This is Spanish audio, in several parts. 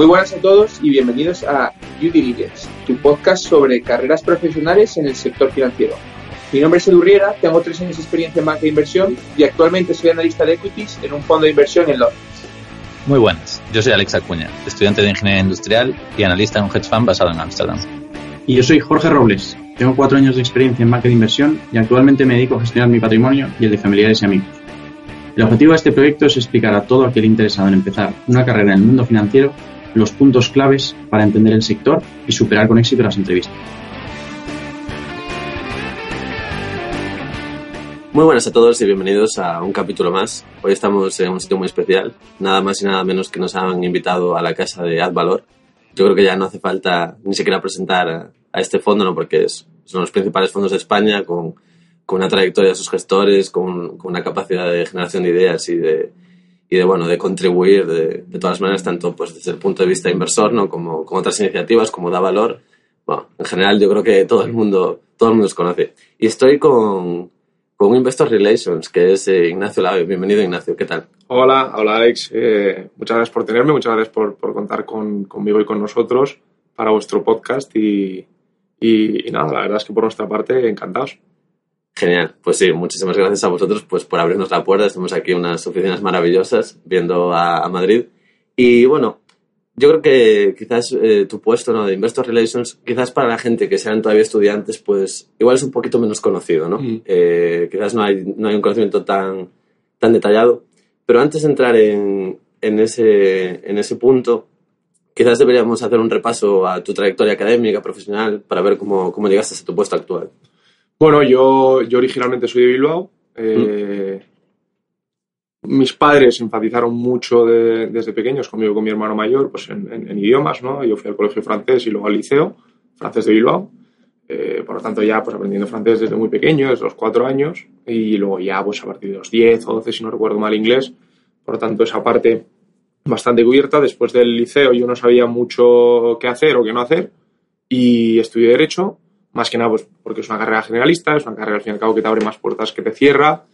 Muy buenas a todos y bienvenidos a Due Diligence, tu podcast sobre carreras profesionales en el sector financiero. Mi nombre es Edu Riera, tengo tres años de experiencia en banca de inversión y actualmente soy analista de equities en un fondo de inversión en Londres. Muy buenas, yo soy Alex Acuña, estudiante de Ingeniería Industrial y analista en un hedge fund basado en Ámsterdam. Y yo soy Jorge Robles, tengo cuatro años de experiencia en banca de inversión y actualmente me dedico a gestionar mi patrimonio y el de familiares y amigos. El objetivo de este proyecto es explicar a todo aquel interesado en empezar una carrera en el mundo financiero los puntos claves para entender el sector y superar con éxito las entrevistas. Muy buenas a todos y bienvenidos a un capítulo más. Hoy estamos en un sitio muy especial, nada más y nada menos que nos han invitado a la casa de Advalor. Yo creo que ya no hace falta ni siquiera presentar a este fondo, ¿no? porque es, los principales fondos de España con, con una trayectoria de sus gestores, con, con una capacidad de generación de ideas y de, y de, bueno, de contribuir de, de, todas maneras, tanto pues, desde el punto de vista inversor ¿no? como con otras iniciativas, como da valor. Bueno, en general yo creo que todo el mundo, todo el mundo los conoce. Y estoy con, con Investor Relations, que es eh, Ignacio Lave. Bienvenido, Ignacio. ¿Qué tal? Hola, hola Alex. Eh, muchas gracias por tenerme, muchas gracias por, por contar con, conmigo y con nosotros para vuestro podcast y, y, y nada, la verdad es que por nuestra parte encantados. Genial, pues sí, muchísimas gracias a vosotros pues, por abrirnos la puerta. Estamos aquí en unas oficinas maravillosas viendo a, a Madrid. Y bueno, yo creo que quizás eh, tu puesto ¿no? de Investor Relations, quizás para la gente que sean todavía estudiantes, pues igual es un poquito menos conocido, ¿no? Mm. Eh, quizás no hay, no hay un conocimiento tan, tan detallado. Pero antes de entrar en, en, ese, en ese punto, quizás deberíamos hacer un repaso a tu trayectoria académica, profesional, para ver cómo, cómo llegaste a tu puesto actual. Bueno, yo, yo originalmente soy de Bilbao. Eh, mis padres enfatizaron mucho de- desde pequeños conmigo con mi hermano mayor pues en idiomas, ¿no? Yo fui al colegio francés y luego al liceo, francés de Bilbao. Eh, por lo tanto, ya pues aprendiendo francés desde muy pequeño, desde los cuatro años, y luego ya pues a partir de los 10 o 12, si no recuerdo mal, inglés. Por lo tanto, esa parte bastante cubierta. Después del liceo yo no sabía mucho qué hacer o qué no hacer y estudié Derecho, más que nada pues porque es una carrera generalista, es una carrera al fin y al cabo que te abre más puertas que te cierra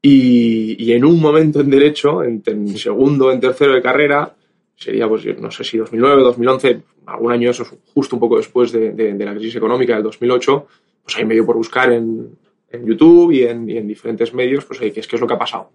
y, y en un momento en Derecho, en, en segundo, en tercero de carrera, sería pues no sé si 2009, 2011, algún año eso, justo un poco después de, de- de la crisis económica del 2008, pues ahí me dio por buscar en, en YouTube y en, y en diferentes medios, pues oye, ¿qué es, qué es lo que ha pasado?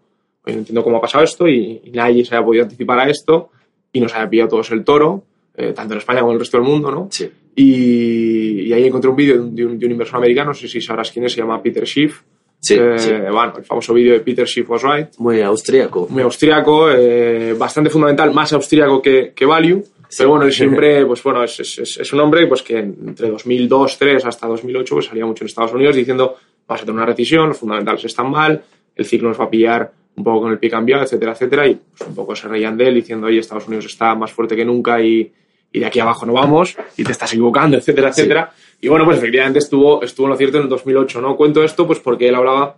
Oye, no entiendo cómo ha pasado esto y, y nadie se había podido anticipar a esto y nos había pillado todos el toro, eh, tanto en España como en el resto del mundo, ¿no? Sí. Y, y ahí encontré un vídeo de un, de un- inversor americano, no sé si sabrás quién es, se llama Peter Schiff. Sí, Eh, sí. Bueno, el famoso vídeo de Peter Schiff was right. Muy austríaco. Muy austríaco, eh, bastante fundamental, más austríaco que, que Value. Pero bueno, él siempre, pues bueno, es, es- es- un hombre pues que entre 2002, 2003 hasta 2008 pues salía mucho en Estados Unidos diciendo vamos a tener una recesión, los fundamentales están mal, el ciclo nos va a pillar un poco con el pie cambiado, etcétera, etcétera. Y pues un poco se reían de él diciendo, oye, Estados Unidos está más fuerte que nunca y, y de aquí abajo no vamos y te estás equivocando, etcétera, etcétera. Y bueno, pues efectivamente estuvo, estuvo en lo cierto en el 2008, ¿no? Cuento esto pues porque él hablaba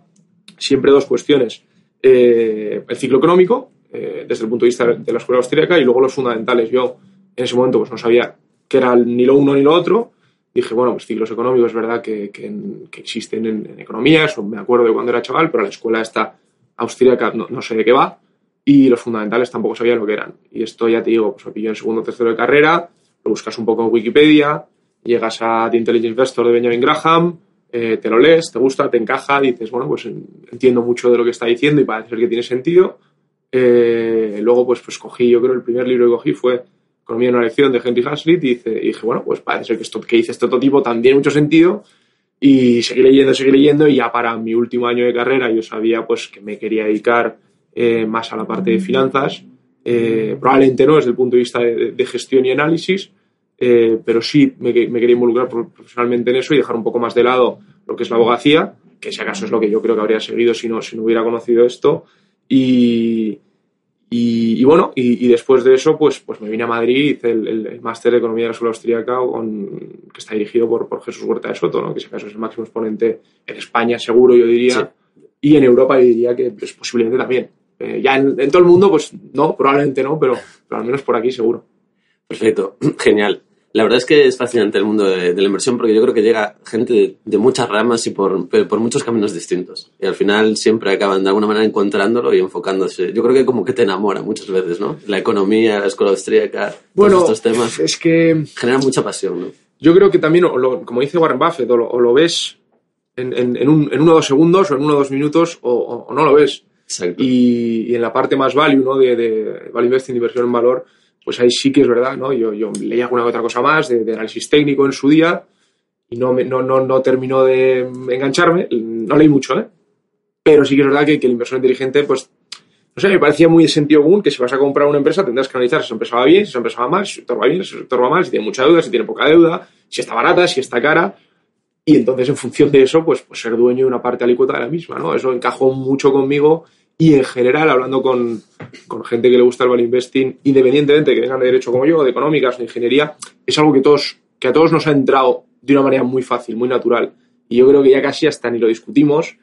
siempre dos cuestiones. Eh, el ciclo económico, eh, desde el punto de vista de la escuela austríaca, y luego los fundamentales. Yo en ese momento pues no sabía qué era ni lo uno ni lo otro. Dije, bueno, pues ciclos económicos es verdad que, que, que existen en, en, economía, eso me acuerdo de cuando era chaval, pero la escuela esta austríaca no, no, sé de qué va. Y los fundamentales tampoco sabía lo que eran. Y esto ya te digo, pues me pilló en segundo o tercero de carrera, lo buscas un poco en Wikipedia, llegas a The Intelligent Investor de Benjamin Graham, eh, te lo lees, te gusta, te encaja, dices, bueno, pues entiendo mucho de lo que está diciendo y parece ser que tiene sentido. Eh, luego, pues, pues cogí, yo creo, el primer libro que cogí fue Economía en una lección de Henry Hazlitt y dije, bueno, pues parece ser que esto que dice este otro tipo también tiene mucho sentido y seguí leyendo, seguí leyendo y ya para mi último año de carrera yo sabía pues que me quería dedicar eh, más a la parte de finanzas, eh, probablemente no desde el punto de vista de, de gestión y análisis, eh, pero sí me, me, quería involucrar profesionalmente en eso y dejar un poco más de lado lo que es la abogacía, que si acaso es lo que yo creo que habría seguido si no, si no hubiera conocido esto. Y, y, y bueno, y, y, después de eso, pues, pues me vine a Madrid, hice el, el, el máster de Economía de la Escuela Austríaca, con, que está dirigido por, por Jesús Huerta de Soto, ¿no? que si acaso es el máximo exponente en España, seguro yo diría, sí. y en Europa yo diría que pues, posiblemente también. Eh, ya en, en, todo el mundo, pues no, probablemente no, pero, pero al menos por aquí seguro. Perfecto, genial. La verdad es que es fascinante el mundo de, de la inversión porque yo creo que llega gente de, de, muchas ramas y por, por muchos caminos distintos. Y al final siempre acaban de alguna manera encontrándolo y enfocándose. Yo creo que como que te enamora muchas veces, ¿no? La economía, la escuela austríaca, bueno, todos estos temas. Es que... Generan mucha pasión, ¿no? Yo creo que también, o lo, como dice Warren Buffett, o lo, o lo ves en, en, en, un, en, uno o dos segundos o en uno o dos minutos o, o no lo ves. Y, y, en la parte más value, ¿no? De, de value investing, inversión en valor, pues ahí sí que es verdad, ¿no? Yo, yo leí alguna otra cosa más de, de, análisis técnico en su día y no, me, no, no, no terminó de engancharme. No leí mucho, ¿eh? Pero sí que es verdad que, que el inversor inteligente, pues, no sé, me parecía muy de sentido común que si vas a comprar una empresa tendrás que analizar si esa empresa va bien, si esa empresa va mal, si el sector va bien, si el sector va mal, si tiene mucha deuda, si tiene poca deuda, si está barata, si está cara. Y entonces, en función de eso, pues, pues ser dueño de una parte alícuota de la misma, ¿no? Eso encajó mucho conmigo y en general, hablando con, con, gente que le gusta el value investing, independientemente de que vengan de derecho como yo, de económicas de ingeniería, es algo que, todos, que a todos nos ha entrado de una manera muy fácil, muy natural. Y yo creo que ya casi hasta ni lo discutimos,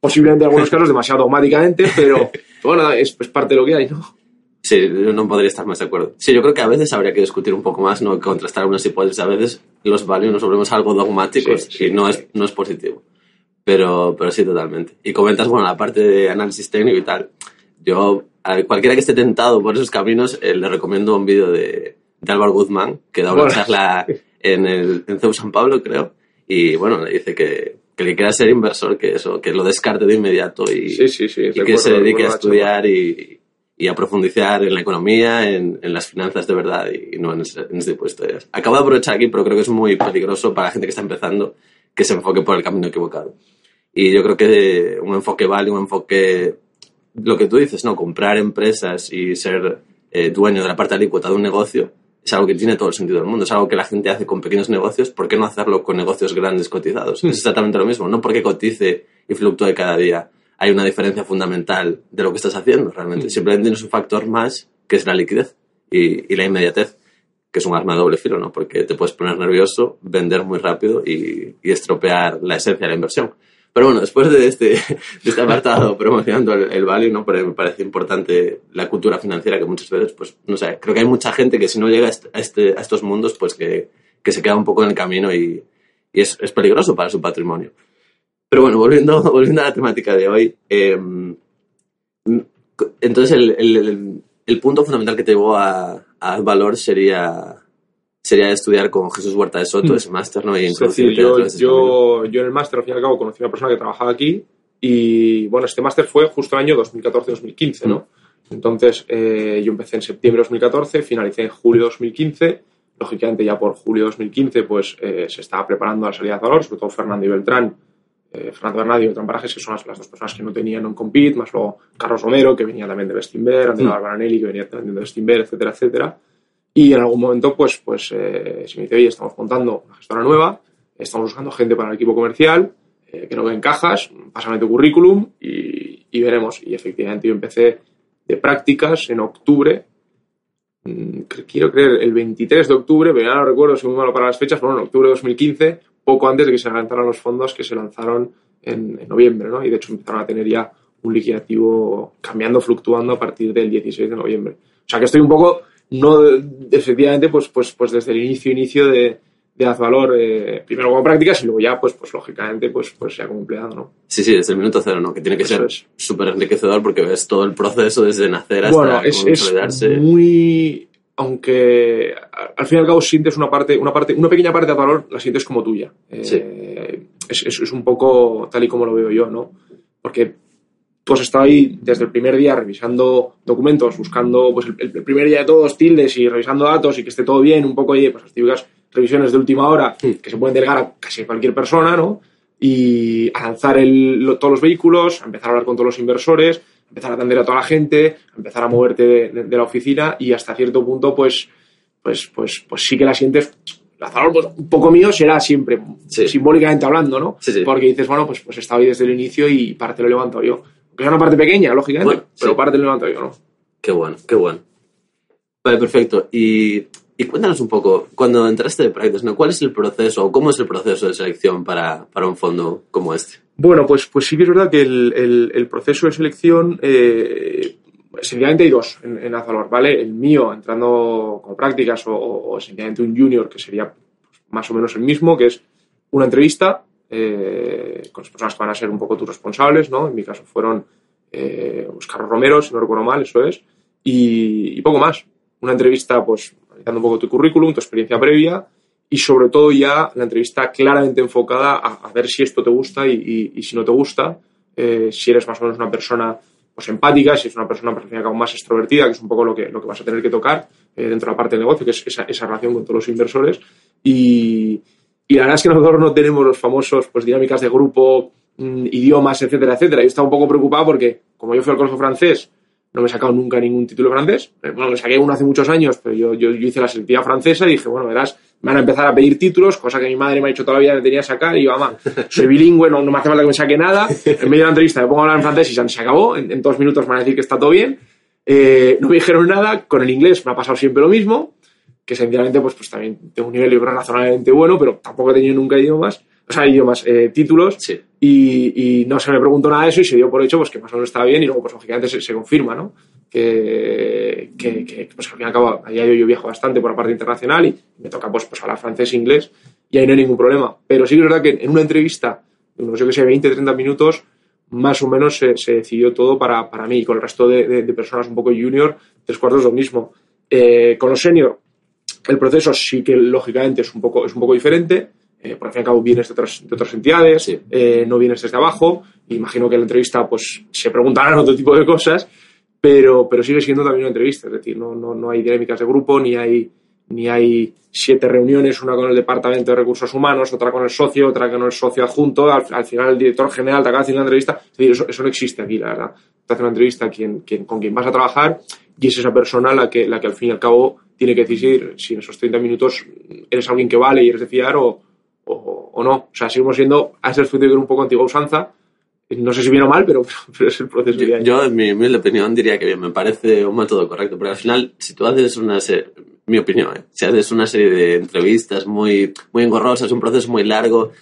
posiblemente en algunos casos demasiado automáticamente, pero bueno, es, es parte de lo que hay, ¿no? Sí, no podría estar más de acuerdo. Sí, yo creo que a veces habría que discutir un poco más, no contrastar algunas hipótesis. A veces los values nos volvemos algo dogmáticos sí, sí, y no es, no es positivo. Pero, pero sí, totalmente. Y comentas, bueno, la parte de análisis técnico y tal. Yo, a cualquiera que esté tentado por esos caminos, eh, le recomiendo un vídeo de, de Álvaro Guzmán, que da una bueno. charla en, el, en CEU San Pablo, creo. Y bueno, le dice que, que le quiera ser inversor, que eso, que lo descarte de inmediato y, sí, sí, sí, y que se dedique a estudiar y, y, a profundizar en la economía, en, en las finanzas de verdad y, no en ese, en ese tipo de historias. Acabo de aprovechar aquí, pero creo que es muy peligroso para la gente que está empezando que se enfoque por el camino equivocado. Y yo creo que un enfoque vale, un enfoque, lo que tú dices, ¿no? Comprar empresas y ser eh, dueño de la parte alícuota de un negocio es algo que tiene todo el sentido del mundo. Es algo que la gente hace con pequeños negocios. ¿Por qué no hacerlo con negocios grandes cotizados? Mm. Es exactamente lo mismo. No porque cotice y fluctúe cada día. Hay una diferencia fundamental de lo que estás haciendo realmente. Mm. Simplemente tienes un factor más que es la liquidez y, y la inmediatez que es un arma de doble filo, ¿no? Porque te puedes poner nervioso, vender muy rápido y, y estropear la esencia de la inversión. Pero bueno, después de este, de este apartado promocionando el, el value, ¿no? Pero me parece importante la cultura financiera que muchas veces, pues, no sé, creo que hay mucha gente que si no llega a, este, a estos mundos, pues que, que se queda un poco en el camino y, y es, es, peligroso para su patrimonio. Pero bueno, volviendo, volviendo a la temática de hoy, eh, entonces el, el, el, punto fundamental que te llevó a, a valor sería sería estudiar con Jesús Huerta de Soto, mm. ese máster, ¿no? Y es decir, yo, yo, yo en el máster, al fin y al cabo, conocí a una persona que trabajaba aquí y, bueno, este máster fue justo el año 2014-2015, ¿no? Mm. Entonces, eh, yo empecé en septiembre de 2014, finalicé en julio de 2015. Lógicamente, ya por julio de 2015, pues eh, se estaba preparando la salida de valor, sobre todo Fernando y Beltrán. Eh, Fernando Bernardi y Beltrán Parajes, que son las, las, dos personas que no tenían un compete, más luego Carlos Romero, que venía también de Bestinver, Andrea mm. Que venía también de Bestinver, etcétera, etcétera. Y en algún momento, pues, pues eh, se me dice, oye, estamos montando una gestora nueva, estamos buscando gente para el equipo comercial, eh, no que encajas, pásame tu currículum y, veremos. Y efectivamente yo empecé de prácticas en octubre, mmm, quiero creer el 23 de octubre, pero ya no recuerdo, soy muy malo para las fechas, bueno, en octubre de 2015, poco antes de que se lanzaran los fondos que se lanzaron en, en noviembre, ¿no? Y de hecho empezaron a tener ya un liquidativo cambiando, fluctuando a partir del 16 de noviembre. O sea que estoy un poco no efectivamente pues pues pues desde el inicio inicio de, de Azvalor eh, primero como prácticas y luego ya pues pues lógicamente pues pues ya como empleado no sí sí desde el minuto cero no que tiene que Eso ser súper enriquecedor porque ves todo el proceso desde nacer hasta bueno, es, consolidarse. es muy aunque al fin y al cabo sientes una parte una parte una pequeña parte de Azvalor la sientes como tuya. Eh, sí. es, es, es un poco tal y como lo veo yo no porque has estado ahí desde el primer día revisando documentos, buscando pues, el, el, primer día de todos tildes y revisando datos y que esté todo bien, un poco, oye, pues las típicas revisiones de última hora que se pueden delegar a casi cualquier persona, ¿no? Y a lanzar el, lo, todos los vehículos, a empezar a hablar con todos los inversores, a empezar a atender a toda la gente, a empezar a moverte de, de, de la oficina y hasta cierto punto, pues, pues, pues, pues sí que la sientes Azalor, pues, un poco mío será siempre, Sí. simbólicamente hablando, ¿no? Sí, sí. Porque dices, bueno, pues, pues he estado ahí desde el inicio y parte lo he levantado yo. Es una parte pequeña, lógicamente, Bueno, pero sí. parte lo he levantado yo, ¿no? Qué bueno, qué bueno. Vale, perfecto. Y, y cuéntanos un poco, cuando entraste de prácticas, ¿no? ¿cuál es el proceso o cómo es el proceso de selección para, para un fondo como este? Bueno, pues, pues sí que es verdad que el, el- el proceso de selección, eh, sencillamente hay dos en, en Azalor, ¿vale? El mío entrando como prácticas o, o, o sencillamente un junior, que sería pues, más o menos el mismo, que es una entrevista eh, con las personas que van a ser un poco tus responsables, ¿no? En mi caso fueron eh, Oscar Romero, si no recuerdo mal, eso es, y, y poco más. Una entrevista, pues, analizando un poco tu currículum, tu experiencia previa, y sobre todo ya la entrevista claramente enfocada a, a ver si esto te gusta y, y- y si no te gusta, eh, si eres más o menos una persona pues empática, si es una persona pues, más extrovertida, que es un poco lo que, lo que vas a tener que tocar eh, dentro de la parte del negocio, que es esa, esa relación con todos los inversores. Y, y la verdad es que nosotros no tenemos los famosos pues, dinámicas de grupo, mm, idiomas, etcétera, etcétera. Yo estaba un poco preocupado porque, como yo fui al colegio francés, no me he sacado nunca ningún título francés. Eh, Bueno, me saqué uno hace muchos años, pero yo, yo, yo hice la selectiva francesa y dije, bueno, verás, me van a empezar a pedir títulos, cosa que mi madre me ha dicho toda la vida que me tenía que sacar. Y yo, mamá, soy bilingüe, no, no me hace falta que me saque nada. En medio de la entrevista me pongo a hablar en francés y se, se acabó. En, en dos minutos me van a decir que está todo bien. Eh, no me dijeron nada. Con el inglés me ha pasado siempre lo mismo. Que sencillamente, pues, pues también tengo un nivel yo creo, razonablemente bueno, pero tampoco he tenido nunca idiomas. O sea, idiomas, eh, títulos Sí. y, y no se me preguntó nada de eso y se dio por hecho pues que más o menos estaba bien y luego pues lógicamente se, se confirma ¿no? que, que, que, pues al fin y al cabo a día de hoy yo viajo bastante por la parte internacional y me toca pues, pues hablar francés e inglés y ahí no hay ningún problema pero sí que es verdad que en una entrevista unos yo que sé 20 30 minutos más o menos se, se decidió todo para, para mí y con el resto de, de- de personas un poco junior tres cuartos lo mismo Eh, con los senior el proceso sí que lógicamente es un poco, es un poco diferente, eh, por fin y al cabo vienes de otras, de otras entidades, Sí. eh, no vienes desde abajo, imagino que en la entrevista pues se preguntarán otro tipo de cosas, pero, pero sigue siendo también una entrevista, es decir, no, no, no hay dinámicas de grupo, ni hay, ni hay siete reuniones, una con el departamento de recursos humanos, otra con el socio, otra con el socio adjunto, al, al final el director general te acaba haciendo una entrevista, es decir, eso, eso no existe aquí, la verdad. Te hace una entrevista quien, quien, con quien vas a trabajar y es esa persona la que, la que al fin y al cabo tiene que decidir si en esos 30 minutos eres alguien que vale y eres de fiar o, o, o no. O sea, seguimos siendo a ese efecto un poco antigua usanza. No sé si bien o mal, pero, pero es el proceso Yo, yo, en mi humilde opinión, diría que bien, me parece un método correcto, porque al final, si tú haces una serie, mi opinión, ¿eh? si haces una serie de entrevistas muy, muy engorrosas, un proceso muy largo,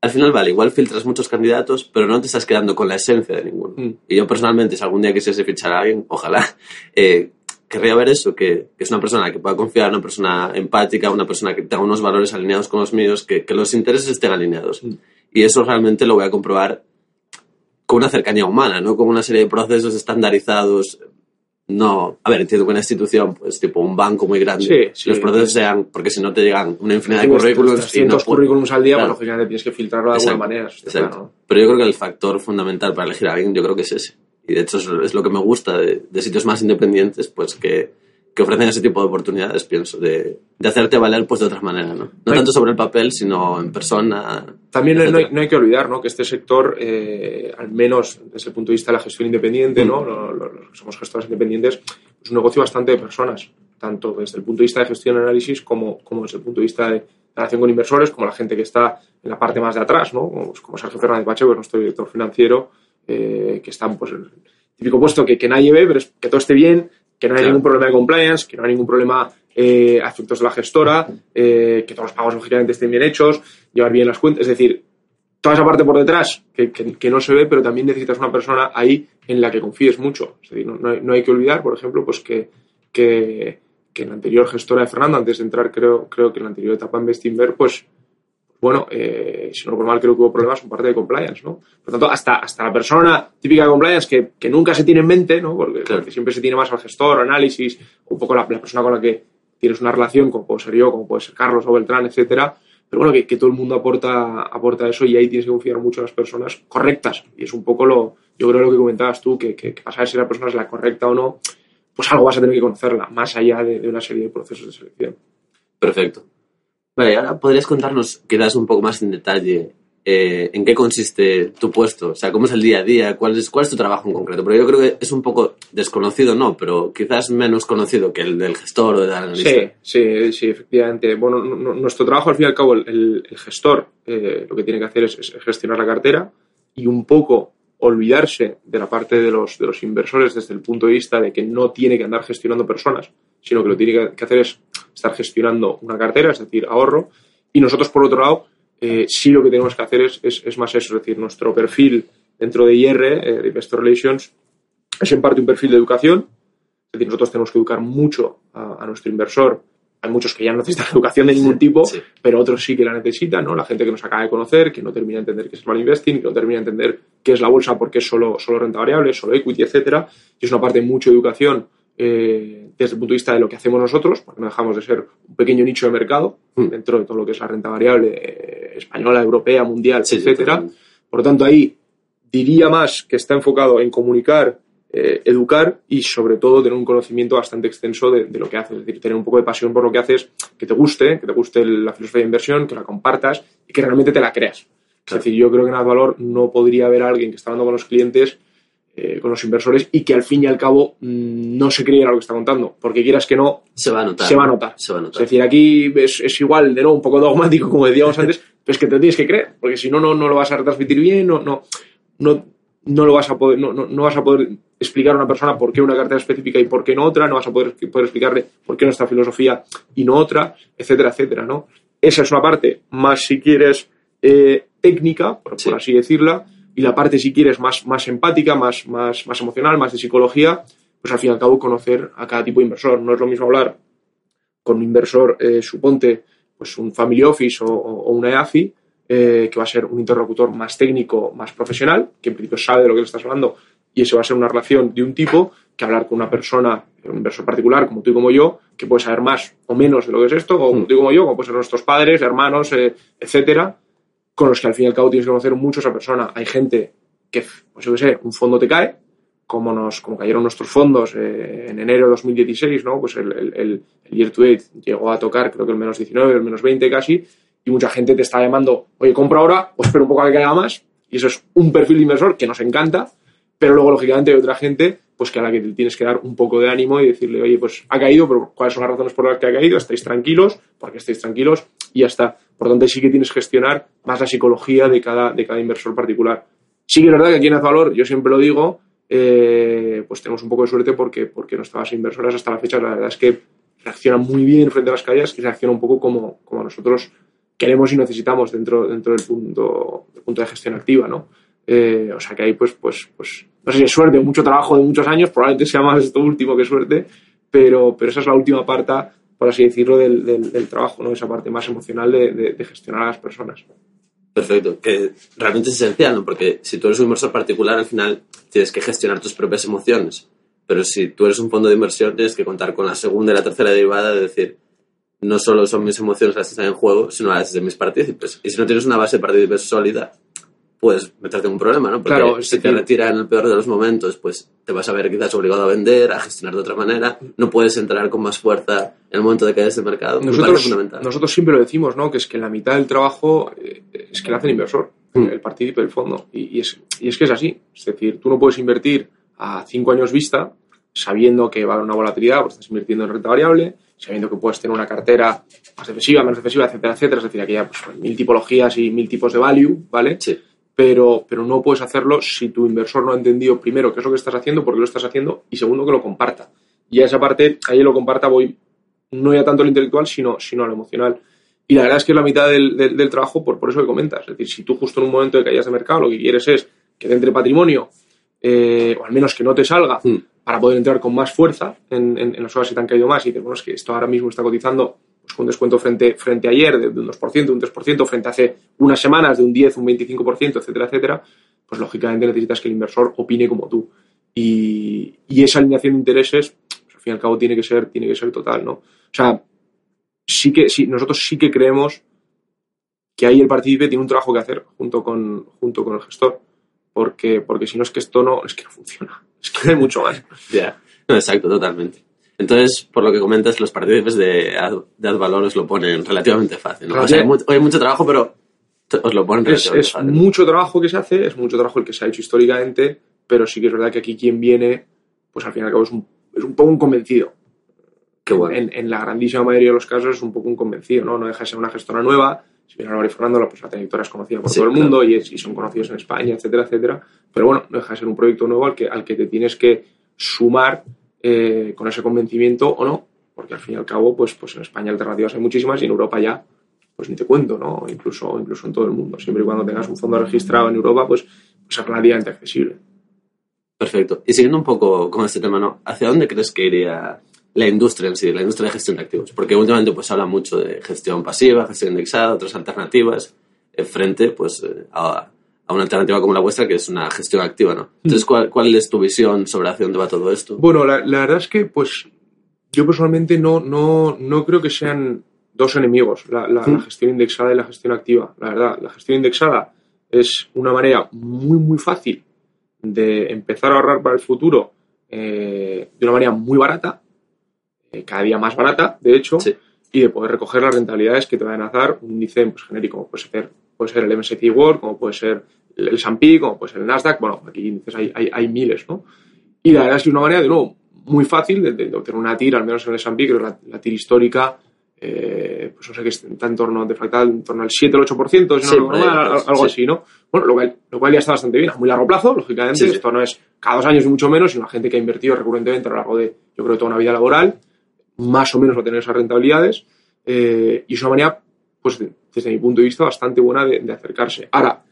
al final, vale, igual filtras muchos candidatos, pero no te estás quedando con la esencia de ninguno. Mm. Y yo personalmente, si algún día quisiese fichar a alguien, ojalá, eh, querría ver eso, que, que es una persona que pueda confiar, una persona empática, una persona que tenga unos valores alineados con los míos, que, que los intereses estén alineados. Mm. Y eso realmente lo voy a comprobar con una cercanía humana, no con una serie de procesos estandarizados. No, a ver, entiendo que una institución, pues tipo un banco muy grande, Sí, sí. los procesos sean, porque si no te llegan una infinidad de currículums y no 300 pu- currículums al día, Claro. pues lógicamente tienes que filtrarlo de alguna Exacto, manera. exacto. claro, ¿no? Pero yo creo que el factor fundamental para elegir a alguien, yo creo que es ese. Y de hecho es, lo que me gusta de, de sitios más independientes, pues que, que ofrecen ese tipo de oportunidades, pienso, de, de hacerte valer pues de otra manera, ¿no? No tanto sobre el papel, sino en persona. También no, hay, no hay que olvidar ¿no? que este sector, eh, al menos desde el punto de vista de la gestión independiente, Mm. ¿no? Lo- lo- los que somos gestores independientes, es un negocio bastante de personas, tanto desde el punto de vista de gestión y análisis como, como desde el punto de vista de relación con inversores, como la gente que está en la parte más de atrás, ¿no? como, como Sergio Fernández Pacheco, que es nuestro director financiero, eh, que está pues, en el típico puesto que, que nadie ve, pero es que todo esté bien, que no hay Claro. ningún problema de compliance, que no hay ningún problema eh, a efectos de la gestora, eh, que todos los pagos lógicamente estén bien hechos, llevar bien las cuentas, es decir, toda esa parte por detrás que, que- que no se ve, pero también necesitas una persona ahí en la que confíes mucho. Es decir, no, no hay, no hay que olvidar, por ejemplo, pues que, que, que en la anterior gestora de Fernando, antes de entrar, creo, creo que en la anterior etapa en Bestinver, pues bueno, eh, si no recuerdo mal, creo que hubo problemas con parte de compliance, ¿no? Por lo tanto, hasta, hasta la persona típica de compliance que, que nunca se tiene en mente, ¿no? Porque, Claro. porque siempre se tiene más al gestor, análisis, un poco la, la persona con la que tienes una relación, como puedo ser yo, como puede ser Carlos o Beltrán, etcétera. Pero bueno, que, que todo el mundo aporta, aporta eso y ahí tienes que confiar mucho en las personas correctas. Y es un poco lo, yo creo lo que comentabas tú, que, que, que para saber si la persona es la correcta o no, pues algo vas a tener que conocerla, más allá de, de una serie de procesos de selección. Perfecto. Vale, ahora podrías contarnos quizás un poco más en detalle eh, en qué consiste tu puesto, o sea, cómo es el día a día, cuál es, cuál es tu trabajo en concreto. Pero yo creo que es un poco desconocido, no, pero quizás menos conocido que el del gestor o del analista. Sí, sí, sí, efectivamente. Bueno, nuestro trabajo, al fin y al cabo, el, el- gestor eh, lo que tiene que hacer es, es gestionar la cartera y un poco olvidarse de la parte de los, de los inversores desde el punto de vista de que no tiene que andar gestionando personas, sino que lo tiene que- que hacer es estar gestionando una cartera, es decir, ahorro. Y nosotros, por otro lado, eh, sí lo que tenemos que hacer es, es, es más eso, es decir, nuestro perfil dentro de IR, eh, de Investor Relations, es en parte un perfil de educación, es decir, nosotros tenemos que educar mucho a, a nuestro inversor. Hay muchos que ya no necesitan educación de ningún tipo, sí. pero otros sí que la necesitan, ¿no? La gente que nos acaba de conocer, que no termina de entender qué es el value investing, que no termina de entender qué es la bolsa porque es solo, solo renta variable, solo equity, etcétera. Y es una parte de mucha educación eh, desde el punto de vista de lo que hacemos nosotros, porque no dejamos de ser un pequeño nicho de mercado Mm. dentro de todo lo que es la renta variable eh, española, europea, mundial, Sí, etcétera. Por lo tanto, ahí diría más que está enfocado en comunicar, eh, educar y sobre todo tener un conocimiento bastante extenso de, de lo que haces, es decir, tener un poco de pasión por lo que haces, que te guste, que te guste la filosofía de inversión, que la compartas y que realmente te la creas. Claro. Es decir, yo creo que en Advalor no podría haber alguien que está hablando con los clientes, eh, con los inversores y que al fin y al cabo mm, no se creyera lo que está contando, porque quieras que no, Se va a notar. se va a notar. Se va a Es decir, aquí es, es igual, de nuevo, un poco dogmático, como decíamos antes, pero es que te tienes que creer, porque si no, no, no lo vas a retransmitir bien, no, no, no, no lo vas a poder, no, no, no vas a poder explicar a una persona por qué una cartera específica y por qué no otra, no vas a poder, poder explicarle por qué nuestra filosofía y no otra, etcétera, etcétera, ¿no? Esa es una parte más, si quieres, eh, técnica, por, Sí. por así decirla, y la parte, si quieres, más, más empática, más, más, más emocional, más de psicología, pues al fin y al cabo conocer a cada tipo de inversor. No es lo mismo hablar con un inversor, eh, suponte, pues un family office o, o una EAFI, eh, que va a ser un interlocutor más técnico, más profesional, que en principio sabe de lo que le estás hablando, y eso va a ser una relación de un tipo, que hablar con una persona, un inversor particular, como tú y como yo, que puede saber más o menos de lo que es esto, o como tú y como yo, como pueden ser nuestros padres, hermanos, eh, etcétera, con los que al fin y al cabo tienes que conocer mucho a esa persona. Hay gente que, pues yo qué sé, un fondo te cae, como nos como cayeron nuestros fondos eh, en enero de 2016, ¿no? Pues el, year to date llegó a tocar creo que el menos 19, el menos 20 casi, y mucha gente te está llamando, oye, compra ahora, o espera un poco a que caiga más, y eso es un perfil de inversor que nos encanta, pero luego, lógicamente, hay otra gente pues que a la que tienes que dar un poco de ánimo y decirle, oye, pues ha caído, pero ¿cuáles son las razones por las que ha caído? ¿Estáis tranquilos? porque estáis tranquilos? Y ya está. Por tanto, sí que tienes que gestionar más la psicología de cada, de cada inversor particular. Sí que es verdad que aquí en Azvalor, yo siempre lo digo, eh, pues tenemos un poco de suerte porque, porque nuestras inversoras hasta la fecha la verdad es que reaccionan muy bien frente a las caídas y reaccionan un poco como, como nosotros queremos y necesitamos dentro, dentro del punto, del punto de gestión activa, ¿no? Eh, o sea que ahí pues, pues, pues, no sé si es suerte mucho trabajo de muchos años, probablemente sea más esto último que suerte, pero, pero esa es la última parte, por así decirlo, del, del, trabajo, ¿no? Esa parte más emocional de, de, de gestionar a las personas. Perfecto, que realmente es esencial, ¿no? Porque si tú eres un inversor particular, al final tienes que gestionar tus propias emociones. Pero si tú eres un fondo de inversión, tienes que contar con la segunda y la tercera derivada de decir, no solo son mis emociones las que están en juego, sino las de mis partícipes. Y si no tienes una base de partícipes sólida, puedes meterte en un problema, ¿no? Porque Claro, si te decir- retira en el peor de los momentos, pues te vas a ver quizás obligado a vender, a gestionar de otra manera. No puedes entrar con más fuerza en el momento de caer del mercado. Nosotros, nosotros siempre lo decimos, ¿no? Que es que la mitad del trabajo eh, es que lo hace el inversor, Mm. el partícipe del fondo. Y, y es, y es que es así. Es decir, tú no puedes invertir a cinco años vista sabiendo que va a haber una volatilidad, porque estás invirtiendo en renta variable, sabiendo que puedes tener una cartera más defensiva, menos defensiva, etcétera, etcétera. Es decir, aquí hay pues, mil tipologías y mil tipos de value, ¿vale? Sí. Pero, pero no puedes hacerlo si tu inversor no ha entendido primero qué es lo que estás haciendo, por qué lo estás haciendo, y segundo, que lo comparta. Y a esa parte, ahí lo comparta, voy no ya tanto a lo intelectual, sino, sino a lo emocional. Y la verdad es que es la mitad del, del, del trabajo por, por eso que comentas. Es decir, si tú justo en un momento de caídas de mercado lo que quieres es que te entre patrimonio, eh, o al menos que no te salga, Mm. para poder entrar con más fuerza en, en, en las horas que te han caído más y dices, bueno, es que esto ahora mismo está cotizando con descuento frente, frente ayer de, de un 2%, un 3%, frente a hace unas semanas de un 10, un 25%, etcétera, etcétera, pues lógicamente necesitas que el inversor opine como tú. Y, esa alineación de intereses, pues, al fin y al cabo, tiene que ser, tiene que ser total, ¿no? O sea, sí que, sí, nosotros sí que creemos que ahí el partícipe tiene un trabajo que hacer junto con, junto con el gestor, porque, porque si no es que esto no, es que no funciona, es que hay mucho más. Ya, no, exacto, totalmente. Entonces, por lo que comentas, los partícipes de, Ad- de Advalor os lo ponen relativamente fácil. ¿no? O sea, hay, mu- hay mucho trabajo, pero Os lo ponen es, relativamente es fácil. mucho trabajo que se hace, es mucho trabajo el que se ha hecho históricamente, pero sí que es verdad que aquí quien viene, pues al fin y al cabo es un, es un poco un convencido. Qué bueno. En, en la grandísima mayoría de los casos es un poco un convencido, ¿no? No deja de ser una gestora nueva. Si viene Álvaro y Fernando, pues la trayectoria es conocida por Sí, todo el claro. mundo y, es- y son conocidos en España, etcétera, etcétera. Pero bueno, no deja de ser un proyecto nuevo al que, al que te tienes que sumar eh, con ese convencimiento o no, porque al fin y al cabo, pues, pues en España alternativas hay muchísimas y en Europa ya, pues ni te cuento, ¿no? Incluso, incluso en todo el mundo. Siempre y cuando tengas un fondo registrado en Europa, pues, pues es relativamente accesible. Perfecto. Y siguiendo un poco con este tema, ¿no? ¿Hacia dónde crees que iría la industria en sí, la industria de gestión de activos? Porque últimamente pues habla mucho de gestión pasiva, gestión indexada, otras alternativas, frente pues eh, a, a una alternativa como la vuestra que es una gestión activa, ¿no? Entonces, ¿cuál, cuál es tu visión sobre hacia dónde va todo esto? Bueno, la, la verdad es que, pues, yo personalmente no, no, no creo que sean dos enemigos, la, la- la gestión indexada y la gestión activa. La verdad, la gestión indexada es una manera muy, muy fácil de empezar a ahorrar para el futuro eh, de una manera muy barata, eh, cada día más barata, de hecho, Sí. y de poder recoger las rentabilidades que te van a dar un índice pues, genérico, como puede ser, puede ser el MSCI World, como puede ser el S&P, como puede ser el Nasdaq, bueno, aquí índices hay, hay, hay miles, ¿no? Y la verdad es que es una manera, de nuevo, muy fácil de, de obtener una TIR, al menos en el S&P, creo que la, la TIR histórica, eh, pues no sé qué está en torno, de fractal, en torno al 7 o el 8%, si no Sí, recuerdo por ahí, mal, pues, algo sí. así, ¿no? Bueno, lo cual, lo cual ya está bastante bien, a muy largo plazo, lógicamente, sí. esto no es cada dos años y mucho menos, sino la gente que ha invertido recurrentemente a lo largo de, yo creo, toda una vida laboral, más o menos va a tener esas rentabilidades, eh, y es una manera, pues de- desde mi punto de vista, bastante buena de, de acercarse. Ahora,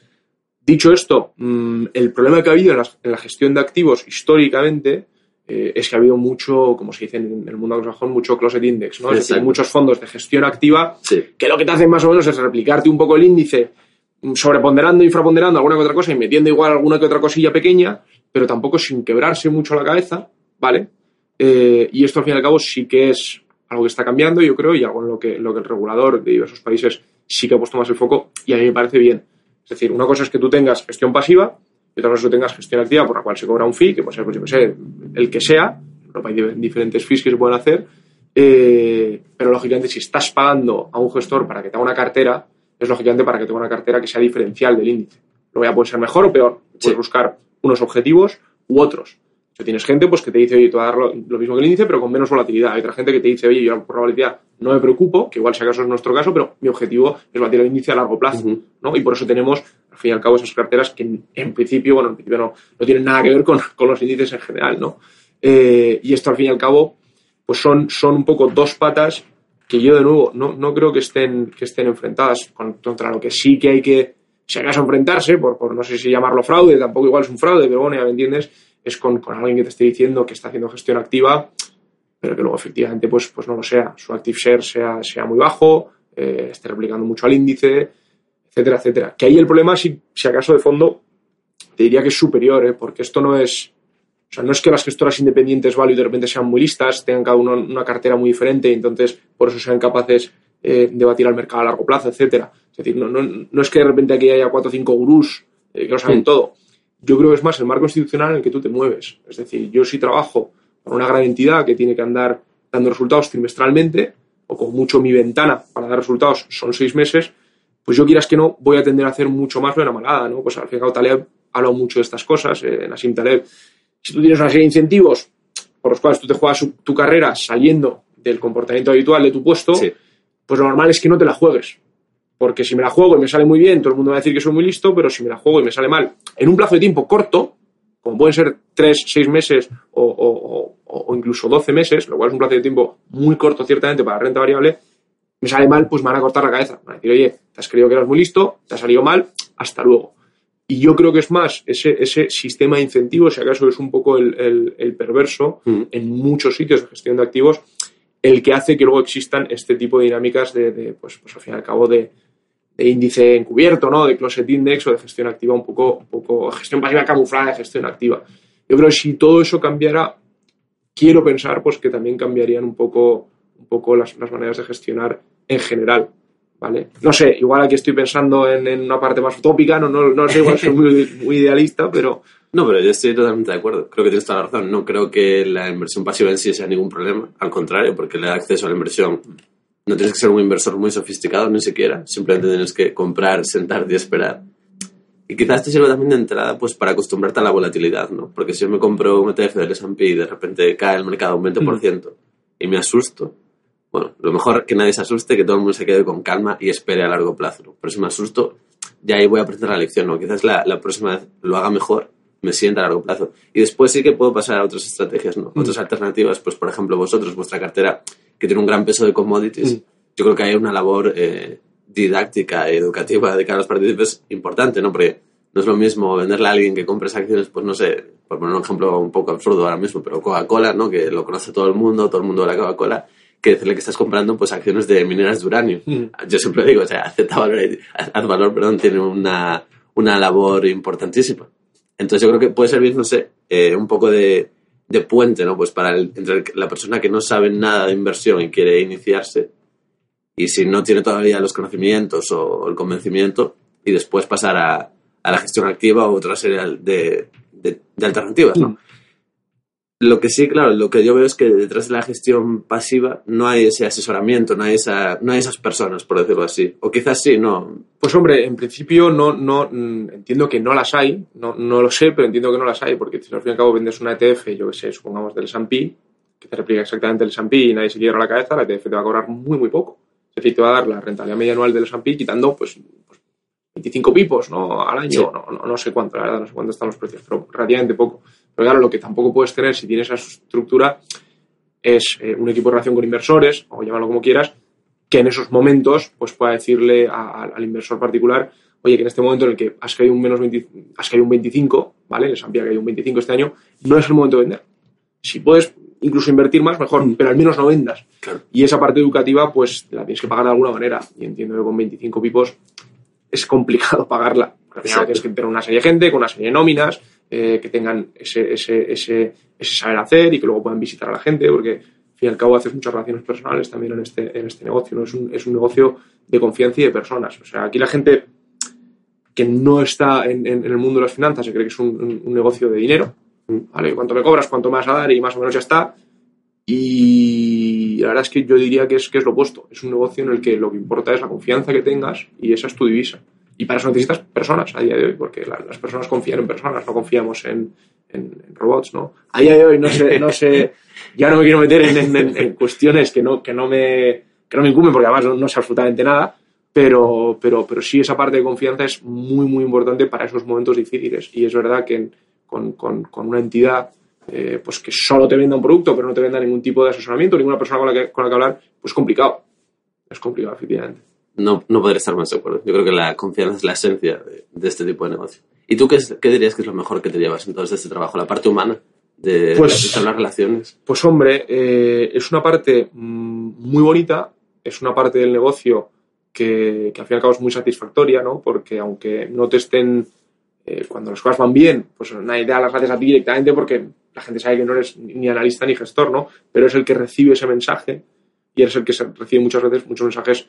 dicho esto, mm, el problema que ha habido en la, en la gestión de activos históricamente eh, es que ha habido mucho, como se dice en el mundo anglosajón, mucho closet index, ¿no? Es decir, Exacto. muchos fondos de gestión activa Sí. que lo que te hacen más o menos es replicarte un poco el índice, mm, sobreponderando, infraponderando alguna que otra cosa y metiendo igual alguna que otra cosilla pequeña, pero tampoco sin quebrarse mucho la cabeza, ¿vale? Eh, y esto al fin y al cabo sí que es algo que está cambiando, yo creo, y algo en lo que, lo que el regulador de diversos países sí que ha puesto más el foco y a mí me parece bien. Es decir, una cosa es que tú tengas gestión pasiva y otra cosa es que tú tengas gestión activa por la cual se cobra un fee, que puede ser, pues yo sé, el que sea. En Europa hay di- diferentes fees que se pueden hacer. eh, pero lógicamente, si estás pagando a un gestor para que te haga una cartera, es lógicamente para que tenga una cartera que sea diferencial del índice. Luego ya puede ser mejor o peor. Puedes Sí. buscar unos objetivos u otros. Si tienes gente pues, que te dice, oye, te voy a dar lo, lo mismo que el índice, pero con menos volatilidad. Hay otra gente que te dice, oye, yo por la volatilidad no me preocupo, que igual si acaso es nuestro caso, pero mi objetivo es batir el índice a largo plazo. Ujú. ¿no? Y por eso tenemos, al fin y al cabo, esas carteras que en, en principio, bueno, en principio no, no tienen nada que ver con, con los índices en general, ¿no? Eh, y esto, al fin y al cabo, pues son, son un poco dos patas que yo, de nuevo, no, no creo que estén, que estén enfrentadas con- contra lo que sí que hay que, si acaso, enfrentarse, por, por no sé si llamarlo fraude, tampoco igual es un fraude, pero bueno, ya me entiendes, es con, con alguien que te esté diciendo que está haciendo gestión activa, pero que luego efectivamente pues, pues no lo sea, su active share sea, sea muy bajo, eh, esté replicando mucho al índice, etcétera, etcétera. Que ahí el problema, si, si acaso de fondo, te diría que es superior, ¿eh? porque esto no es, o sea, no es que las gestoras independientes value de repente sean muy listas, tengan cada uno una cartera muy diferente y entonces por eso sean capaces eh, de batir al mercado a largo plazo, etcétera. Es decir, no, no, no es que de repente aquí haya cuatro o cinco gurús eh, que lo saben Mm. todo. Yo creo que es más el marco institucional en el que tú te mueves. Es decir, yo si trabajo para una gran entidad que tiene que andar dando resultados trimestralmente, o con mucho mi ventana para dar resultados son seis meses, pues yo quieras que no, voy a tender a hacer mucho más de una malada, ¿no? Pues al fin y al cabo Taleb ha hablado mucho de estas cosas, eh, Nassim Taleb. Si tú tienes una serie de incentivos por los cuales tú te juegas tu carrera saliendo del comportamiento habitual de tu puesto, Sí. pues lo normal es que no te la juegues. Porque si me la juego y me sale muy bien, todo el mundo va a decir que soy muy listo, pero si me la juego y me sale mal, en un plazo de tiempo corto, como pueden ser 3, 6 meses o, o- o- o incluso 12 meses, lo cual es un plazo de tiempo muy corto ciertamente para la renta variable, me sale mal, pues me van a cortar la cabeza. Van a decir, oye, te has creído que eras muy listo, te ha salido mal, hasta luego. Y yo creo que es más ese, ese sistema de incentivos, si acaso es un poco el, el- el perverso Mm. en muchos sitios de gestión de activos, el que hace que luego existan este tipo de dinámicas de, de, pues, pues al fin y al cabo de, de índice encubierto, ¿no? De closet index o de gestión activa un poco, poco gestión pasiva camuflada de gestión activa. Yo creo que si todo eso cambiara, quiero pensar pues que también cambiarían un poco, un poco las, maneras de gestionar en general. ¿Vale? No sé, igual aquí estoy pensando en, en una parte más utópica, no, no, no sé, igual soy muy, muy idealista, pero No, pero yo estoy totalmente de acuerdo. Creo que tienes toda la razón. No creo que la inversión pasiva en sí sea ningún problema. Al contrario, porque le da acceso a la inversión no tienes que ser un inversor muy sofisticado ni siquiera, simplemente tienes que comprar, sentarte y esperar. Y quizás te sirva también de entrada pues para acostumbrarte a la volatilidad, ¿no? Porque si yo me compro un ETF del S&P y de repente cae el mercado un 20% y me asusto, bueno, lo mejor que nadie se asuste, que todo el mundo se quede con calma y espere a largo plazo. ¿no? Pero si me asusto, ya ahí voy a aprender la lección, ¿no? Quizás la, la próxima vez lo haga mejor, me sienta a largo plazo. Y después sí que puedo pasar a otras estrategias, ¿no? Otras alternativas, pues por ejemplo vosotros, vuestra cartera, que tiene un gran peso de commodities, yo creo que hay una labor eh, didáctica educativa de cara a los partícipes importante, ¿no? Porque no es lo mismo venderle a alguien que compre esas acciones, pues no sé, por poner un ejemplo un poco absurdo ahora mismo, pero Coca-Cola, ¿no? Que lo conoce todo el mundo, todo el mundo de la Coca-Cola, que decirle que estás comprando pues acciones de mineras de uranio. Yo siempre digo, o sea, Z Valor, Valor perdón, tiene una, una labor importantísima. Entonces yo creo que puede servir, no sé, eh, un poco de, de puente, ¿no? Pues para el- entre la persona que no sabe nada de inversión y quiere iniciarse, y si no tiene todavía los conocimientos o el convencimiento, y después pasar a, a la gestión activa o otra serie de, de- de alternativas, ¿no? Lo que sí, claro, lo que yo veo es que detrás de la gestión pasiva no hay ese asesoramiento, no hay, esa, no hay esas personas, por decirlo así. O quizás sí, no. Pues hombre, en principio no, no mm, entiendo que no las hay, no, no lo sé, pero entiendo que no las hay, porque si al fin y al cabo vendes una ETF, yo que sé, supongamos del S&P, que te replica exactamente el S&P y nadie se quiebra la cabeza, la ETF te va a cobrar muy, muy poco. Es decir, te va a dar la rentabilidad media anual del S&P quitando, pues, pues, 25 pipos, ¿no? Al año, Sí. no, no, no sé cuánto, la verdad, no sé cuánto están los precios, pero relativamente poco. Pero claro, lo que tampoco puedes tener si tienes esa estructura es eh, un equipo de relación con inversores, o llámalo como quieras, que en esos momentos pues pueda decirle a- a- al inversor particular, oye, que en este momento en el que has caído un menos 20 has caído un 25, ¿vale? El S&P ha caído un 25 este año, no es el momento de vender. Si puedes incluso invertir más, mejor, pero al menos no vendas. Claro. Y esa parte educativa, pues la tienes que pagar de alguna manera. Y entiendo que con 25 pipos es complicado pagarla. Porque al final Exacto. tienes que tener una serie de gente, con una serie de nóminas, eh, que tengan ese, ese, ese, saber hacer y que luego puedan visitar a la gente, porque al fin y al cabo haces muchas relaciones personales también en este, en este negocio. ¿no? Es, un, es un negocio de confianza y de personas. O sea, aquí la gente que no está en, en- el mundo de las finanzas se cree que es un negocio de dinero. ¿vale? Cuánto me cobras, cuánto me vas a dar y más o menos ya está. Y la verdad es que yo diría que es, que es lo opuesto. Es un negocio en el que lo que importa es la confianza que tengas y esa es tu divisa. Y para eso necesitas personas a día de hoy, porque la- las personas confían en personas, no confiamos en, en- en robots, ¿no? A día de hoy no sé, no sé ya no me quiero meter en, en- cuestiones que no, que no me, que no me incumben, porque además no, no sé absolutamente nada, pero, pero, pero sí esa parte de confianza es muy, muy importante para esos momentos difíciles. Y es verdad que con, con- con una entidad eh, pues que solo te venda un producto, pero no te venda ningún tipo de asesoramiento, ninguna persona con la que, con la que hablar, pues complicado. Es complicado, efectivamente. No, no podré estar más de acuerdo. Yo creo que la confianza es la esencia de, de este tipo de negocio. ¿Y tú qué, qué dirías que es lo mejor que te llevas entonces de este trabajo? La parte humana, de, Pues- las relaciones. Pues hombre, eh, es una parte mm, muy bonita, es una parte del negocio que, que al fin y al cabo es muy satisfactoria, ¿no? Porque aunque no te estén, eh, cuando las cosas van bien, pues nadie te da las gracias a ti directamente porque la gente sabe que no eres ni analista ni gestor, ¿no? Pero es el que recibe ese mensaje y eres el que se- recibe muchas veces muchos mensajes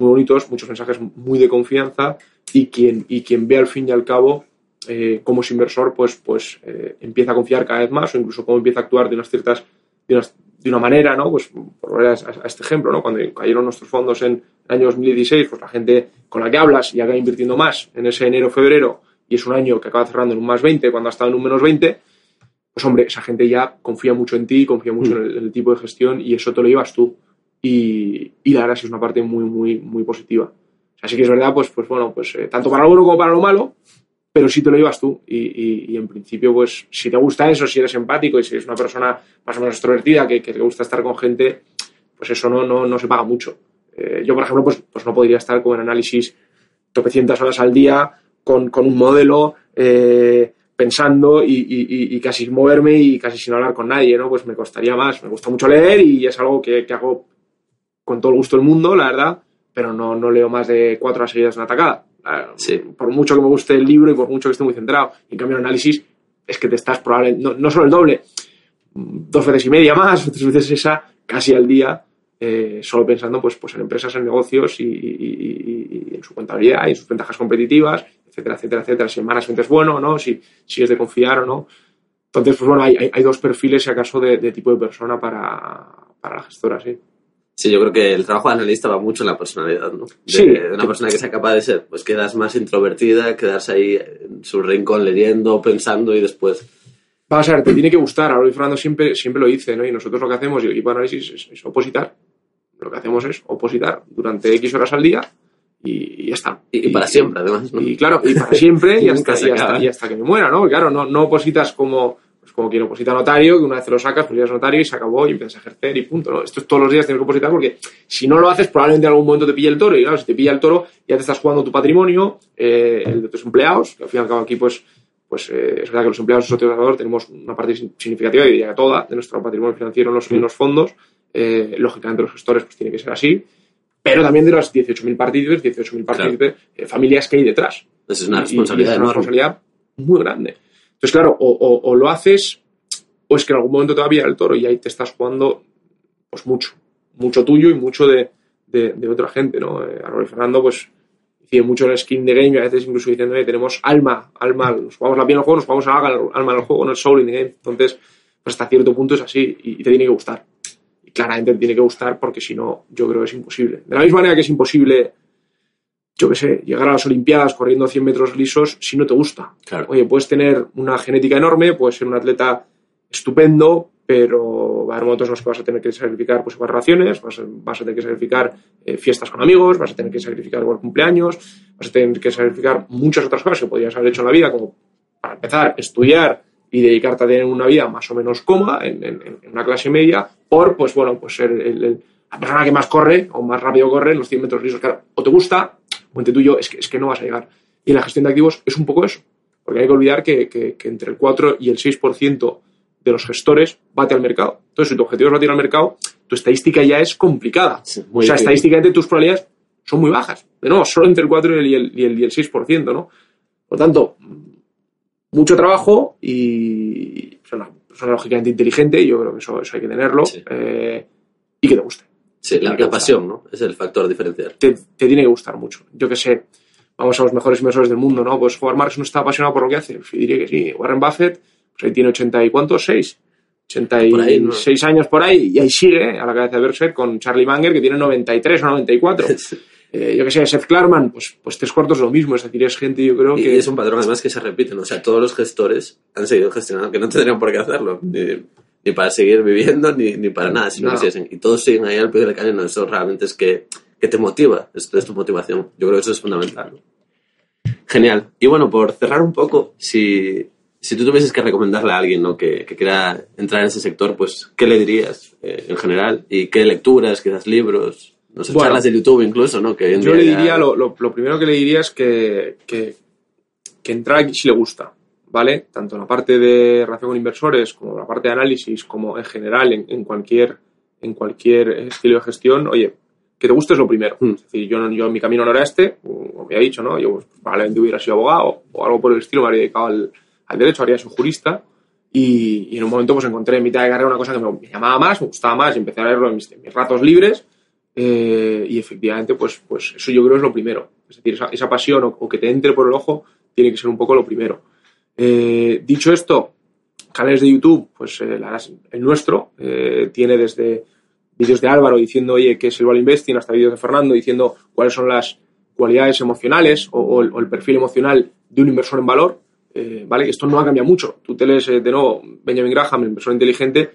muy bonitos, muchos mensajes muy de confianza y quien, y quien ve al fin y al cabo eh, como es inversor, pues, pues eh, empieza a confiar cada vez más o incluso cómo empieza a actuar de unas ciertas, de, unas- de una manera, ¿no? Pues por volver a, a este ejemplo, ¿no? Cuando cayeron nuestros fondos en el año 2016, pues la gente con la que hablas y acaba invirtiendo más en ese enero-febrero y es un año que acaba cerrando en un más 20 cuando ha estado en un menos 20, pues hombre, esa gente ya confía mucho en ti, confía mucho en, el, en el tipo de gestión y eso te lo llevas tú. Y, la verdad es que es una parte muy, muy, muy positiva. Así que es verdad, pues, pues bueno, pues eh, tanto para lo bueno como para lo malo, pero sí te lo llevas tú. Y, en principio, pues si te gusta eso, si eres empático y si eres una persona más o menos extrovertida, que, te gusta estar con gente, pues eso no, no, no se paga mucho. Eh, yo, por ejemplo, pues, pues no podría estar con análisis tropecientas horas al día con, con un modelo eh, pensando y- y casi sin moverme y casi sin hablar con nadie, ¿no? Pues me costaría más. Me gusta mucho leer y es algo que, que hago con todo el gusto del mundo, la verdad, pero no, no leo más de cuatro horas seguidas una atacada. Sí. Por mucho que me guste el libro y por mucho que esté muy centrado. En cambio, el análisis es que te estás probablemente, no, no solo el doble, dos veces y media más, tres veces esa, casi al día, eh, solo pensando pues, pues en empresas, en negocios y, y- y- y en su contabilidad y en sus ventajas competitivas, etcétera, etcétera, etcétera. Si el management es bueno o no, si, si es de confiar o no. Entonces, pues bueno, hay, hay- hay dos perfiles, si acaso, de, de tipo de persona para, para la gestora, sí. Sí, yo creo que el trabajo de analista va mucho en la personalidad, ¿no? De, Sí. de una persona que sea capaz de ser, pues quedas más introvertida, quedarse ahí en su rincón leyendo, pensando y después... Vamos a ver, te tiene que gustar. Ahora Fernando siempre, siempre lo dice, ¿no? Y nosotros lo que hacemos, y el equipo de análisis, es, es opositar. Lo que hacemos es opositar durante X horas al día y, y ya está. Y, y para siempre, además, ¿no? Y claro, y para siempre y, hasta, que me muera, ¿no? Porque claro, no, no opositas como, pues como quien oposita a notario, que una vez lo sacas, pues ya es notario y se acabó y empiezas a ejercer y punto, ¿no? Esto es todos los días tienes que opositar porque si no lo haces, probablemente en algún momento te pille el toro y claro, si te pilla el toro, ya te estás jugando tu patrimonio, eh, el de tus empleados, que al fin y al cabo aquí, pues, pues eh, es verdad que los empleados socios de Salvador tenemos una parte significativa, yo diría que toda, de nuestro patrimonio financiero en los, en los fondos. Eh, lógicamente los gestores pues tiene que ser así, pero también de los 18.000 partidos, 18.000 partícipes, eh, familias que hay detrás. Esa es una Y- y responsabilidad es una enorme. responsabilidad muy grande. Entonces, claro, o, lo haces, o es que en algún momento te va a pillar el toro y ahí te estás jugando pues mucho, mucho tuyo y mucho de, de- de otra gente, ¿no? Eh, Fernando, pues, deciden mucho el skin de game a veces incluso diciendo, "Oye, tenemos alma, alma, nos jugamos la piel en el juego, nos jugamos alma, alma en el juego, no el soul in the game. Entonces, pues hasta cierto punto es así y, y te tiene que gustar. Y claramente te tiene que gustar porque si no, yo creo que es imposible. De la misma manera que es imposible yo qué sé, llegar a las Olimpiadas corriendo 100 metros lisos si no te gusta. Claro. Oye, puedes tener una genética enorme, puedes ser un atleta estupendo, pero va a haber momentos en los que vas a tener que sacrificar pues, igual relaciones, vas a, vas a tener que sacrificar eh, fiestas con amigos, vas a tener que sacrificar igual cumpleaños, vas a tener que sacrificar muchas otras cosas que podrías haber hecho en la vida, como para empezar, estudiar y dedicarte a tener una vida más o menos cómoda en, en- en una clase media, por, pues bueno, pues ser el- el- la persona que más corre o más rápido corre en los 100 metros lisos. Claro, o te gusta, o entre tú y yo, es que, es que no vas a llegar. Y en la gestión de activos es un poco eso. Porque hay que olvidar que, que- que entre el 4 y el 6% de los gestores bate al mercado. Entonces, si tu objetivo es batir al mercado, tu estadística ya es complicada. Sí, o sea, estadísticamente tus probabilidades son muy bajas. De nuevo, solo entre el 4 y el, y el, y el 6%, ¿no? Por lo tanto, mucho trabajo y persona, persona lógicamente inteligente, yo creo que eso, eso hay que tenerlo, Sí. eh, y que te guste. Sí, la, pasión, ¿no? Es el factor diferencial. Te, te tiene que gustar mucho. Yo que sé, vamos a los mejores inversores del mundo, ¿no? Pues Howard Marks no está apasionado por lo que hace. Yo diría que sí. Warren Buffett, pues ahí tiene 80 y cuántos, 6. Por ahí, ¿no? 86 años por ahí, y ahí sigue, a la cabeza de Berkshire, con Charlie Munger, que tiene 93 o 94. Eh, yo que sé, Seth Klarman, pues, pues tres cuartos lo mismo. Es decir, es gente, yo creo Y que. es un patrón además que se repite, ¿no? O sea, todos los gestores han seguido gestionando, que no tendrían por qué hacerlo, ni, ni para seguir viviendo, ni, ni para nada, si no quisiesen. Y todos siguen ahí al pie del cañón, ¿no? eso realmente es que, que te motiva, esto es tu motivación. Yo creo que eso es fundamental. Genial. Y bueno, por cerrar un poco, si, si tú tuvieses que recomendarle a alguien ¿no? que, que quiera entrar en ese sector, pues, ¿qué le dirías eh, en general? ¿Y qué lecturas, quizás libros? No sé, Bueno. charlas de YouTube incluso, ¿no? Que Yo le ya- diría, lo, lo- lo primero que le diría es que, que, que entrar aquí si le gusta, ¿vale? Tanto en la parte de relación con inversores, como la parte de análisis, como en general en, en cualquier, en cualquier estilo de gestión, oye, que te guste es lo primero. Mm. Es decir, yo, yo mi camino no era este, como me ha dicho, ¿no? Yo pues, probablemente hubiera sido abogado o algo por el estilo, me habría dedicado al, al derecho, habría sido jurista. Y, y en un momento pues encontré en mitad de carrera una cosa que me, me llamaba más, me gustaba más y empecé a leerlo en mis, en mis ratos libres. Eh, y efectivamente, pues, pues eso yo creo es lo primero. Es decir, esa, esa pasión o, o que te entre por el ojo tiene que ser un poco lo primero. Eh, dicho esto, canales de YouTube, pues eh, el nuestro eh, tiene desde vídeos de Álvaro diciendo, oye, qué es el value investing, hasta vídeos de Fernando diciendo cuáles son las cualidades emocionales o, o el, o el perfil emocional de un inversor en valor. ¿Vale? Esto no ha cambiado mucho. Tú te lees de nuevo Benjamin Graham, el inversor inteligente,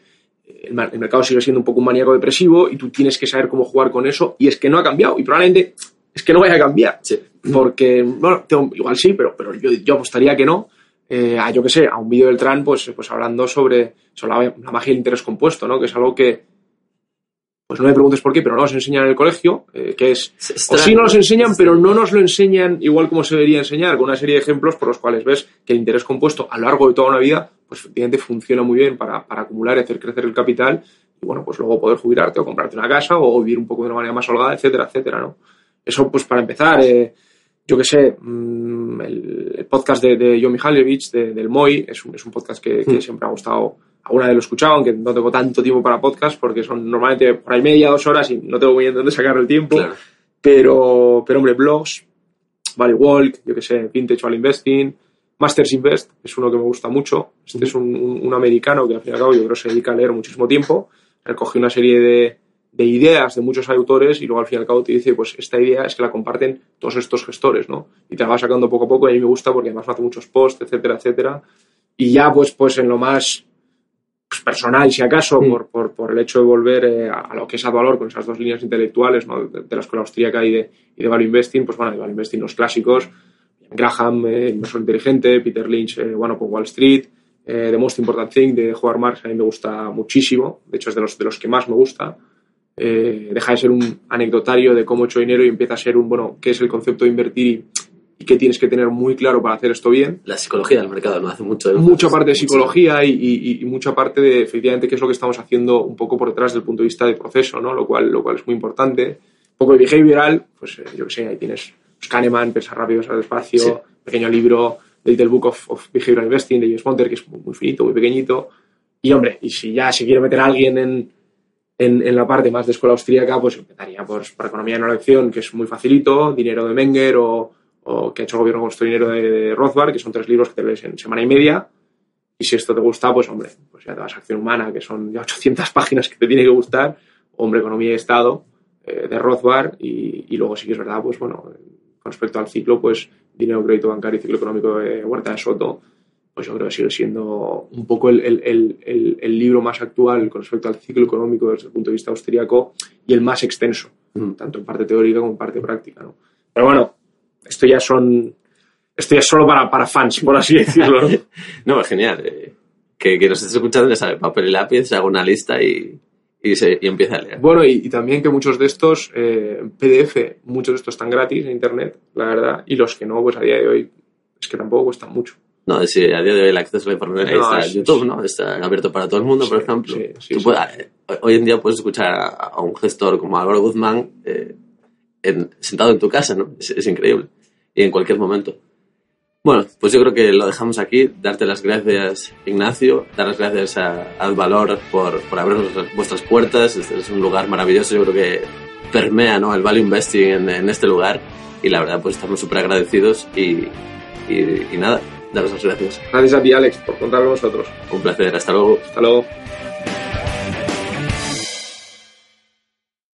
el, mercado sigue siendo un poco un maníaco depresivo y tú tienes que saber cómo jugar con eso y es que no ha cambiado y probablemente es que no vaya a cambiar Sí. porque bueno tengo- igual sí pero, pero yo, yo apostaría que no eh, a yo que sé a un vídeo del Tran pues, pues hablando sobre, sobre la, la magia del interés compuesto no que es algo que pues no me preguntes por qué pero no nos enseñan en el colegio eh, que es o sí nos enseñan, pero no nos lo enseñan igual como se debería enseñar, con una serie de ejemplos por los cuales ves que el interés compuesto a lo largo de toda una vida, pues efectivamente funciona muy bien para, para acumular y hacer crecer el capital y bueno, pues luego poder jubilarte o comprarte una casa o vivir un poco de una manera más holgada, etcétera, etcétera, ¿no? Eso pues para empezar, eh, yo que sé, mm, el, el podcast de, de John Mihaljevic, de- del MOI, es un, es un podcast que, que siempre ha gustado. Alguna vez lo he escuchado, aunque no tengo tanto tiempo para podcast, porque son normalmente por ahí media, dos horas y no tengo muy bien dónde sacar el tiempo. Claro. Pero, pero hombre, blogs, Value Walk, yo que sé, Vintage Value Investing, Masters Invest, es uno que me gusta mucho. Este es un, un- un americano que al fin y al cabo yo creo se dedica a leer muchísimo tiempo. Él cogió una serie de, de ideas de muchos autores y luego al fin y al cabo te dice, pues esta idea es que la comparten todos estos gestores, ¿no? Y te la vas sacando poco a poco y a mí me gusta porque además me hace muchos posts, etcétera, etcétera. Y ya pues, pues en lo más pues, personal, si acaso, por, por, por el hecho de volver eh, a, a lo que es valor con esas dos líneas intelectuales, ¿no? De, de la escuela austríaca y de, y de Value Investing, pues bueno, de Value Investing los clásicos, Graham, eh, Inversor Inteligente, Peter Lynch, eh, bueno, con Wall Street, eh, The Most Important Thing de Howard Marks, a mí me gusta muchísimo, de hecho es de los, de los que más me gusta. Eh, deja de ser un anecdotario de cómo he hecho dinero y empieza a ser un, bueno, qué es el concepto de invertir y, y qué tienes que tener muy claro para hacer esto bien La psicología del mercado no hace mucho. mucha parte de psicología y, y- y mucha parte de efectivamente qué es lo que estamos haciendo un poco por detrás del punto de vista del proceso, ¿no? Lo cual, lo cual es muy importante. Un poco de behavioral, pues eh, yo que sé, ahí tienes pues, Kahneman, Pensar rápido, pensar despacio, Sí. pequeño libro, The Little Book of, of Behavioral Investing de James Monter, que es muy, muy finito, muy pequeñito. Y hombre, y si ya se quiere meter a alguien en, en, en la parte más de escuela austríaca, pues empezaría por, por economía no elección, que es muy facilito, dinero de Menger o, o que ha hecho el gobierno con nuestro dinero de, de Rothbard, que son tres libros que te lees en semana y media. Y si esto te gusta, pues hombre, pues ya te vas a Acción Humana, que son ya 800 páginas que te tiene que gustar, Hombre, Economía y Estado, eh, de Rothbard, y, y luego sí que es verdad, pues bueno, con respecto al ciclo, pues Dinero, Crédito Bancario y Ciclo Económico de Huerta de Soto, pues yo creo que sigue siendo un poco el, el- el- libro más actual con respecto al ciclo económico desde el punto de vista austríaco y el más extenso, Mm. tanto en parte teórica como en parte práctica. ¿no? Pero bueno, esto ya son. Esto ya es solo para, para fans, por así decirlo. ¿no? No, es genial. eh, que, que nos estés escuchando, ya sabe, papel y lápiz, se haga una lista y, y, se, y empieza a leer. Bueno, y, y también que muchos de estos, eh, PDF, muchos de estos están gratis en internet, la verdad, y los que no, pues a día de hoy es que tampoco cuestan mucho. No, sí, a día de hoy el acceso a la información No, está es- en YouTube, es- ¿no? Está abierto para todo el mundo, por Sí, ejemplo. sí, sí, Tú sí. puedes- eh, hoy en día puedes escuchar a, a un gestor como Álvaro Guzmán eh, en- sentado en tu casa, ¿no? Es, es increíble. Y en cualquier momento. Bueno, pues yo creo que lo dejamos aquí. Darte las gracias, Ignacio. Dar las gracias a Advalor por, por abrirnos vuestras puertas. Este es un lugar maravilloso. Yo creo que permea ¿no? el value investing en, en este lugar. Y la verdad, pues estamos súper agradecidos. Y, y, y nada, daros las gracias. Gracias a ti, Alex, por contar con nosotros. Un placer. Hasta luego. Hasta luego.